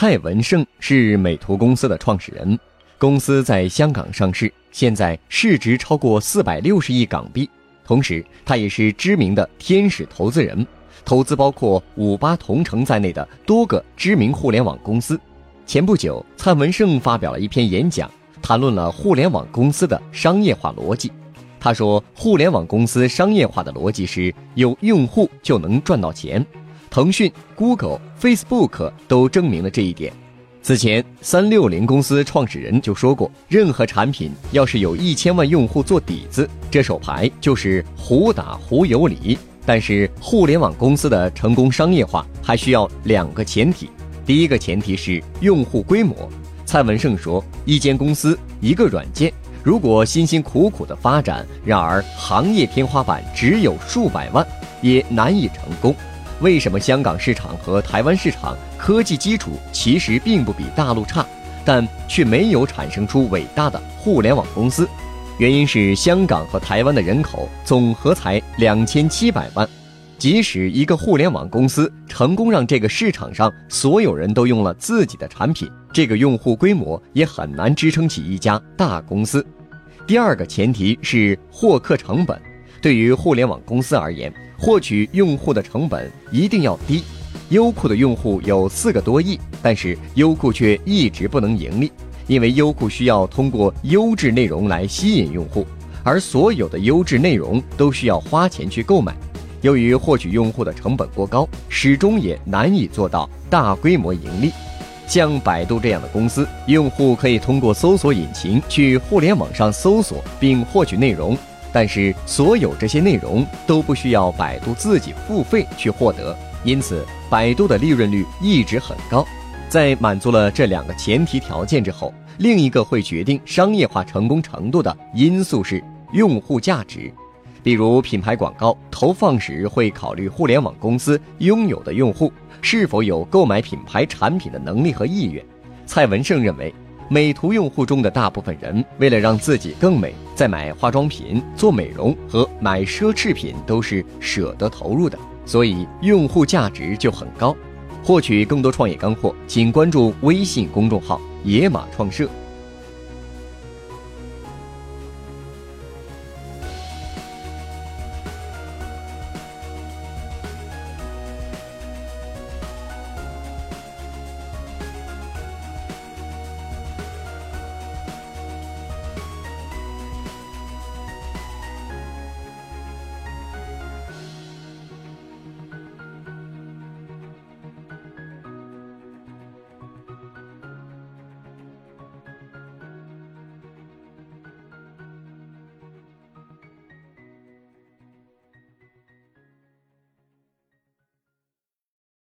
蔡文胜是美图公司的创始人，公司在香港上市，现在市值超过四百六十亿港币。同时，他也是知名的天使投资人，投资包括五八同城在内的多个知名互联网公司。前不久，蔡文胜发表了一篇演讲，谈论了互联网公司的商业化逻辑。他说，互联网公司商业化的逻辑是有用户就能赚到钱。腾讯、Google、Facebook 都证明了这一点。此前，三六零公司创始人就说过，任何产品要是有一千万用户做底子，这手牌就是胡打胡有理。但是，互联网公司的成功商业化还需要两个前提。第一个前提是用户规模。蔡文胜说，一间公司一个软件，如果辛辛苦苦的发展，然而行业天花板只有数百万，也难以成功。为什么香港市场和台湾市场科技基础其实并不比大陆差，但却没有产生出伟大的互联网公司？原因是香港和台湾的人口总和才两千七百万，即使一个互联网公司成功让这个市场上所有人都用了自己的产品，这个用户规模也很难支撑起一家大公司。第二个前提是获客成本，对于互联网公司而言。获取用户的成本一定要低。优酷的用户有四个多亿，但是优酷却一直不能盈利，因为优酷需要通过优质内容来吸引用户，而所有的优质内容都需要花钱去购买。由于获取用户的成本过高，始终也难以做到大规模盈利。像百度这样的公司，用户可以通过搜索引擎去互联网上搜索并获取内容。但是，所有这些内容都不需要百度自己付费去获得，因此百度的利润率一直很高。在满足了这两个前提条件之后，另一个会决定商业化成功程度的因素是用户价值。比如，品牌广告投放时会考虑互联网公司拥有的用户是否有购买品牌产品的能力和意愿。蔡文胜认为。美图用户中的大部分人，为了让自己更美，在买化妆品、做美容和买奢侈品都是舍得投入的，所以用户价值就很高。获取更多创业干货，请关注微信公众号“野马创社”。